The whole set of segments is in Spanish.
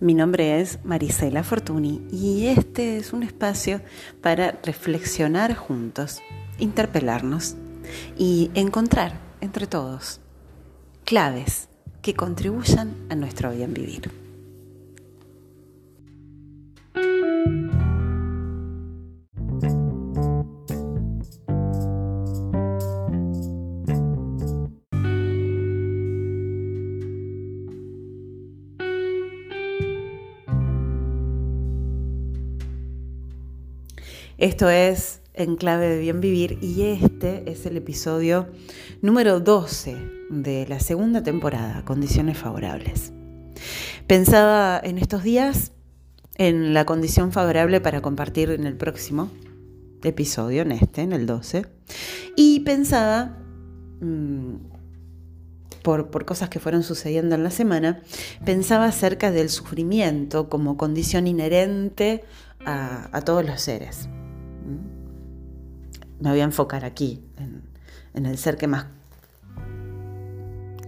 Mi nombre es Marisela Fortuny y este es un espacio para reflexionar juntos, interpelarnos y encontrar entre todos claves que contribuyan a nuestro bien vivir. Esto es En Clave de Bien Vivir y este es el episodio número 12 de la segunda temporada, Condiciones Favorables. Pensaba en estos días en la condición favorable para compartir en el próximo episodio, en este, en el 12, y pensaba... Mm, por, cosas que fueron sucediendo en la semana, pensaba acerca del sufrimiento como condición inherente a todos los seres me voy a enfocar aquí, en, el ser que más,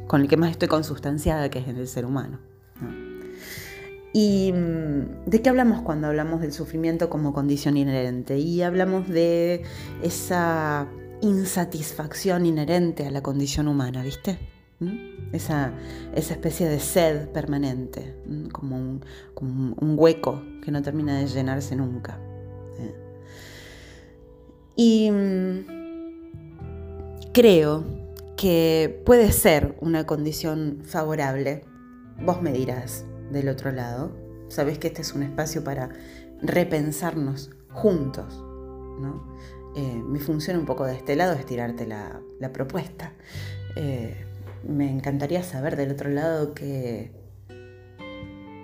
con el que más estoy consustanciada, que es en el ser humano. ¿Y mm, de qué hablamos cuando hablamos del sufrimiento como condición inherente? Y hablamos de esa insatisfacción inherente a la condición humana, ¿viste? ¿Mm? Esa, esa, especie de sed permanente, un, como un, hueco que no termina de llenarse nunca. Y mm, creo que puede ser una condición favorable. Vos me dirás del otro lado. Sabés que este es un espacio para repensarnos juntos. Eh, mi función un poco de este lado es tirarte la, propuesta. Eh, me encantaría saber del otro lado qué,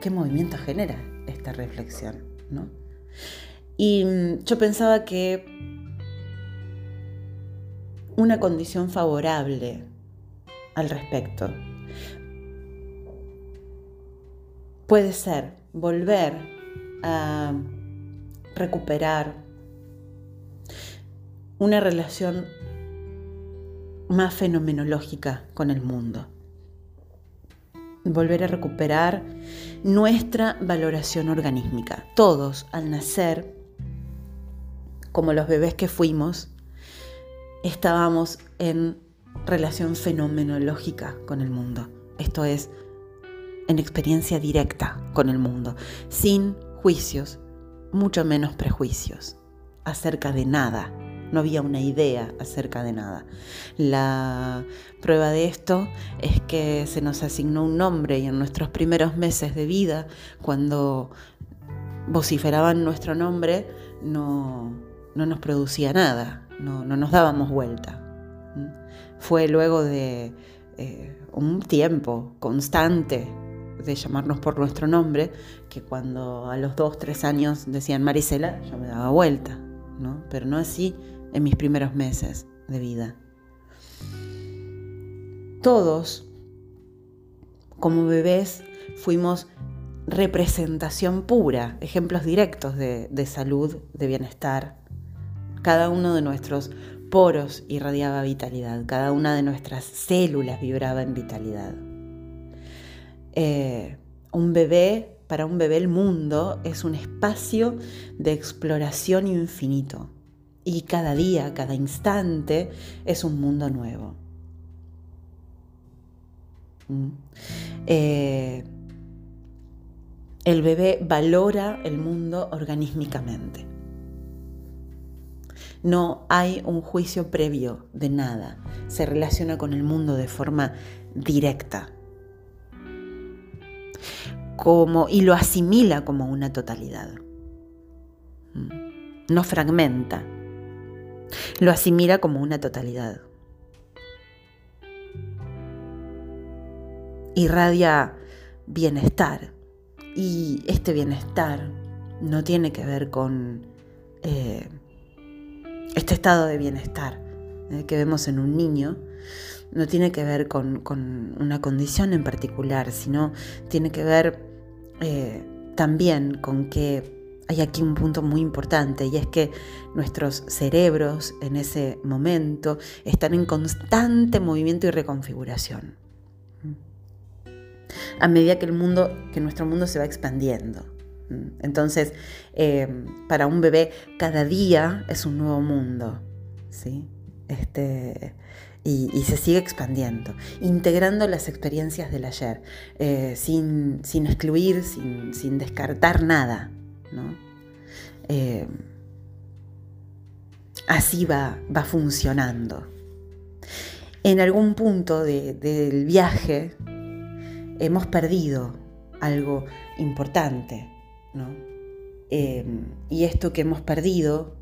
qué movimiento genera esta reflexión. Y mm, yo pensaba que una condición favorable al respecto. Puede ser volver a recuperar una relación más fenomenológica con el mundo. Volver a recuperar nuestra valoración organísmica. Todos al nacer, como los bebés que fuimos, estábamos en relación fenomenológica con el mundo. Esto es, en experiencia directa con el mundo, sin juicios, mucho menos prejuicios, acerca de nada. No había una idea acerca de nada. La prueba de esto es que se nos asignó un nombre y en nuestros primeros meses de vida, cuando vociferaban nuestro nombre, no, no nos producía nada no, nos dábamos vuelta. Fue luego de eh, un tiempo constante de llamarnos por nuestro nombre, que cuando a los dos, tres años decían Marisela, yo me daba vuelta, ¿no? pero no así en mis primeros meses de vida. Todos, como bebés, fuimos representación pura, ejemplos directos de salud, de bienestar, cada uno de nuestros poros irradiaba vitalidad, cada una de nuestras células vibraba en vitalidad. Eh, un bebé, para un bebé el mundo es un espacio de exploración infinito y cada día, cada instante es un mundo nuevo. ¿Mm? Eh, el bebé valora el mundo organísmicamente. No hay un juicio previo de nada. Se relaciona con el mundo de forma directa. Como, y lo asimila como una totalidad. Mm. No fragmenta. Lo asimila como una totalidad. Irradia bienestar. Y este bienestar no tiene que ver con eh, este estado de bienestar eh, que vemos en un niño no tiene que ver con, una condición en particular, sino tiene que ver eh, también con que hay aquí un punto muy importante y es que nuestros cerebros en ese momento están en constante movimiento y reconfiguración. a medida que el mundo, que nuestro mundo se va expandiendo. Entonces, eh, para un bebé, cada día es un nuevo mundo, ¿sí? Este, y, se sigue expandiendo, integrando las experiencias del ayer, eh, sin, excluir, sin, descartar nada. Eh, así va, va funcionando. En algún punto del viaje hemos perdido algo importante, Em, y esto que hemos perdido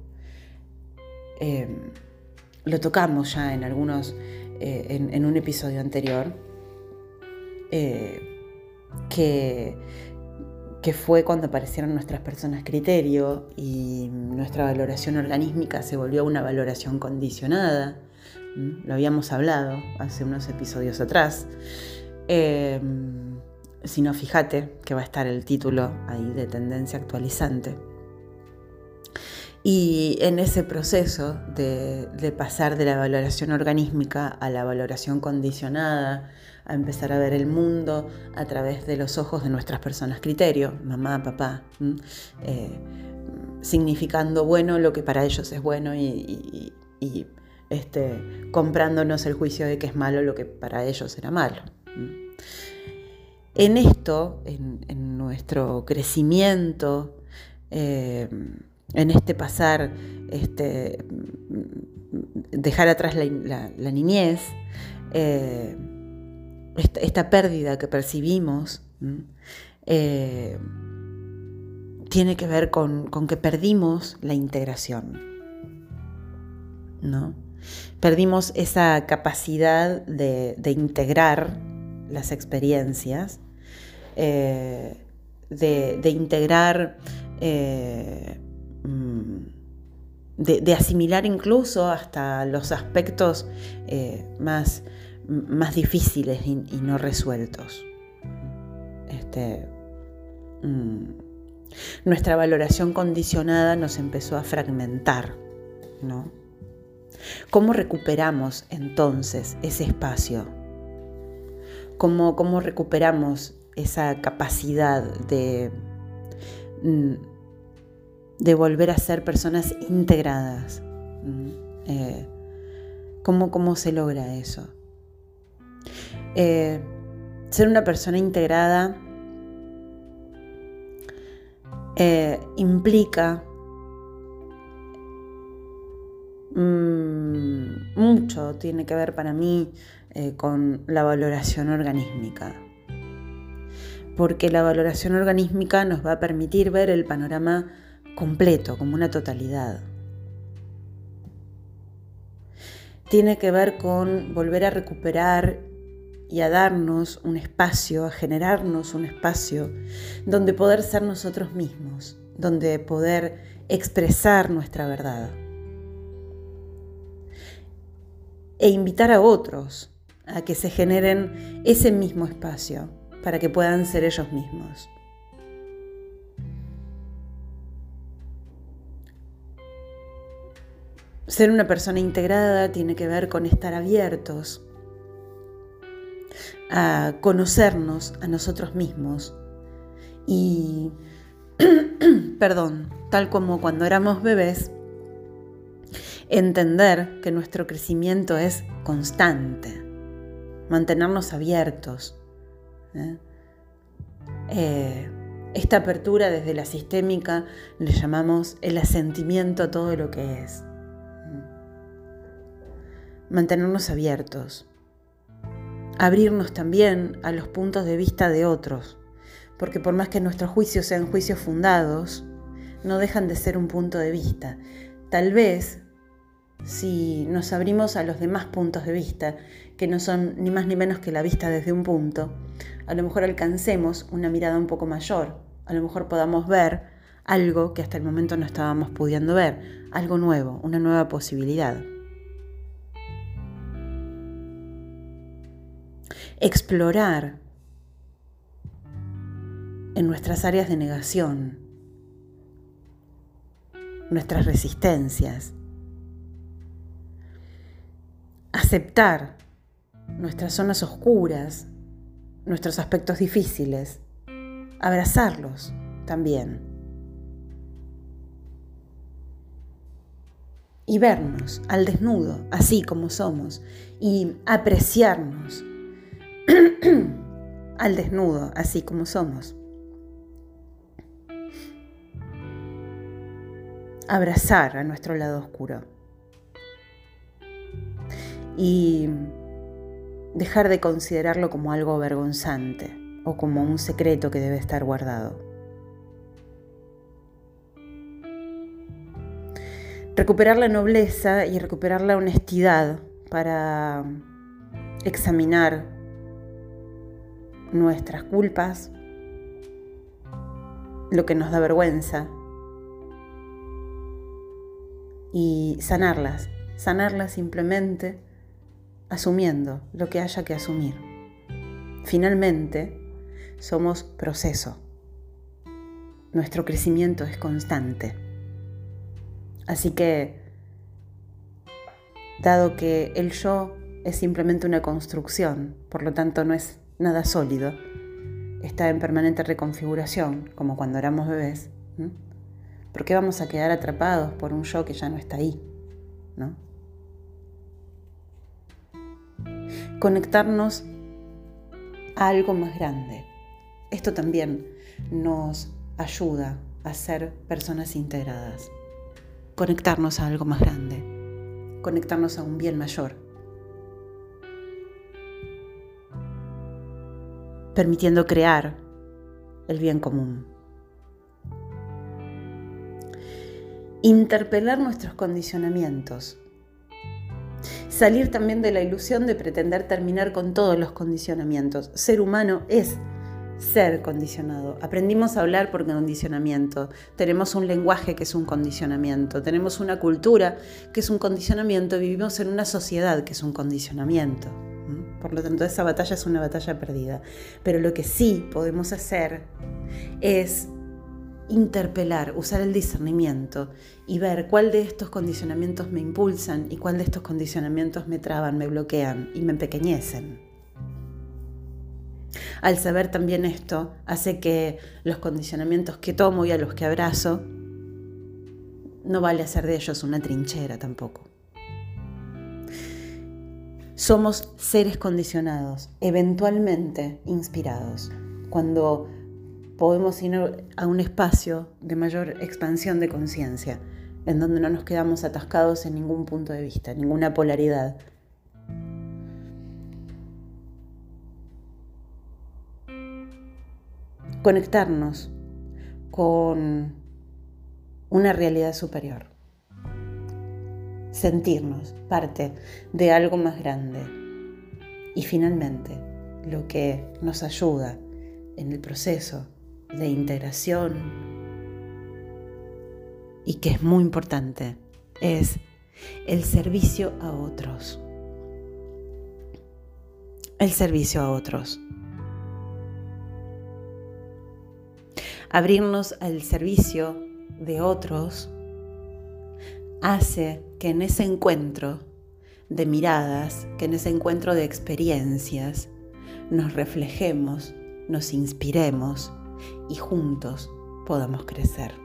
em, lo tocamos ya en algunos, eh, en, un episodio anterior, eh, que, fue cuando aparecieron nuestras personas criterio y nuestra valoración organísmica se volvió una valoración condicionada. Lo habíamos hablado hace unos episodios atrás. Em, si no, fíjate que va a estar el título ahí de tendencia actualizante. Y en ese proceso de, pasar de la valoración organísmica a la valoración condicionada, a empezar a ver el mundo a través de los ojos de nuestras personas criterio, mamá, papá, eh, significando bueno lo que para ellos es bueno y, este, comprándonos el juicio de que es malo lo que para ellos era malo. En esto, en, nuestro crecimiento, eh, en este pasar, este, dejar atrás la, niñez, eh, esta, pérdida que percibimos, eh, tiene que ver con, que perdimos la integración. ¿no? Perdimos esa capacidad de, integrar las experiencias, eh, de, integrar Mm, de, asimilar incluso hasta los aspectos eh, más, más, difíciles y, no resueltos. Este, mm, nuestra valoración condicionada nos empezó a fragmentar, ¿no? ¿Cómo recuperamos entonces ese espacio? ¿Cómo, cómo recuperamos esa capacidad de mm, de volver a ser personas integradas. Eh, ¿cómo, se logra eso? Eh, ser una persona integrada eh, implica mm, mucho, tiene que ver para mí con la valoración organísmica. Porque la valoración organísmica nos va a permitir ver el panorama completo, como una totalidad. Tiene que ver con volver a recuperar y a darnos un espacio, a generarnos un espacio donde poder ser nosotros mismos, donde poder expresar nuestra verdad. E invitar a otros a que se generen ese mismo espacio para que puedan ser ellos mismos. Ser una persona integrada tiene que ver con estar abiertos a conocernos a nosotros mismos y, perdón, tal como cuando éramos bebés, entender que nuestro crecimiento es constante, mantenernos abiertos. ¿Eh? Eh, esta apertura desde la sistémica le llamamos el asentimiento a todo lo que es mantenernos abiertos, abrirnos también a los puntos de vista de otros, porque por más que nuestros juicios sean juicios fundados, no dejan de ser un punto de vista. Tal vez, si nos abrimos a los demás puntos de vista, que no son ni más ni menos que la vista desde un punto, a lo mejor alcancemos una mirada un poco mayor, a lo mejor podamos ver algo que hasta el momento no estábamos pudiendo ver, algo nuevo, una nueva posibilidad. explorar en nuestras áreas de negación, nuestras resistencias, aceptar nuestras zonas oscuras, nuestros aspectos difíciles, abrazarlos también. Y vernos al desnudo, así como somos, y apreciarnos al desnudo, así como somos. Abrazar a nuestro lado oscuro. Y dejar de considerarlo como algo vergonzante o como un secreto que debe estar guardado. Recuperar la nobleza y recuperar la honestidad para examinar nuestras culpas, lo que nos da vergüenza y sanarlas, sanarlas simplemente asumiendo lo que haya que asumir. Finalmente, somos proceso. Nuestro crecimiento es constante. Así que, dado que el yo es simplemente una construcción, por lo tanto no es nada sólido, está en permanente reconfiguración, como cuando éramos bebés, ¿por qué vamos a quedar atrapados por un yo que ya no está ahí? ¿no? Conectarnos a algo más grande. Esto también nos ayuda a ser personas integradas. Conectarnos a algo más grande. Conectarnos a un bien mayor. Permitiendo crear el bien común. Interpelar nuestros condicionamientos salir también de la ilusión de pretender terminar con todos los condicionamientos. Ser humano es ser condicionado. Aprendimos a hablar por condicionamiento. Tenemos un lenguaje que es un condicionamiento. Tenemos una cultura que es un condicionamiento. Vivimos en una sociedad que es un condicionamiento. Por lo tanto, esa batalla es una batalla perdida. Pero lo que sí podemos hacer es interpelar, usar el discernimiento y ver cuál de estos condicionamientos me impulsan y cuál de estos condicionamientos me traban, me bloquean y me empequeñecen. Al saber también esto, hace que los condicionamientos que tomo y a los que abrazo, no vale hacer de ellos una trinchera tampoco. Somos seres condicionados, eventualmente inspirados. Cuando podemos ir a un espacio de mayor expansión de conciencia, en donde no nos quedamos atascados en ningún punto de vista, ninguna polaridad. Conectarnos con una realidad superior. Sentirnos parte de algo más grande. Y finalmente, lo que nos ayuda en el proceso de integración y que es muy importante, es el servicio a otros. El servicio a otros. Abrirnos al servicio de otros hace que en ese encuentro de miradas, que en ese encuentro de experiencias, nos reflejemos, nos inspiremos y juntos podamos crecer.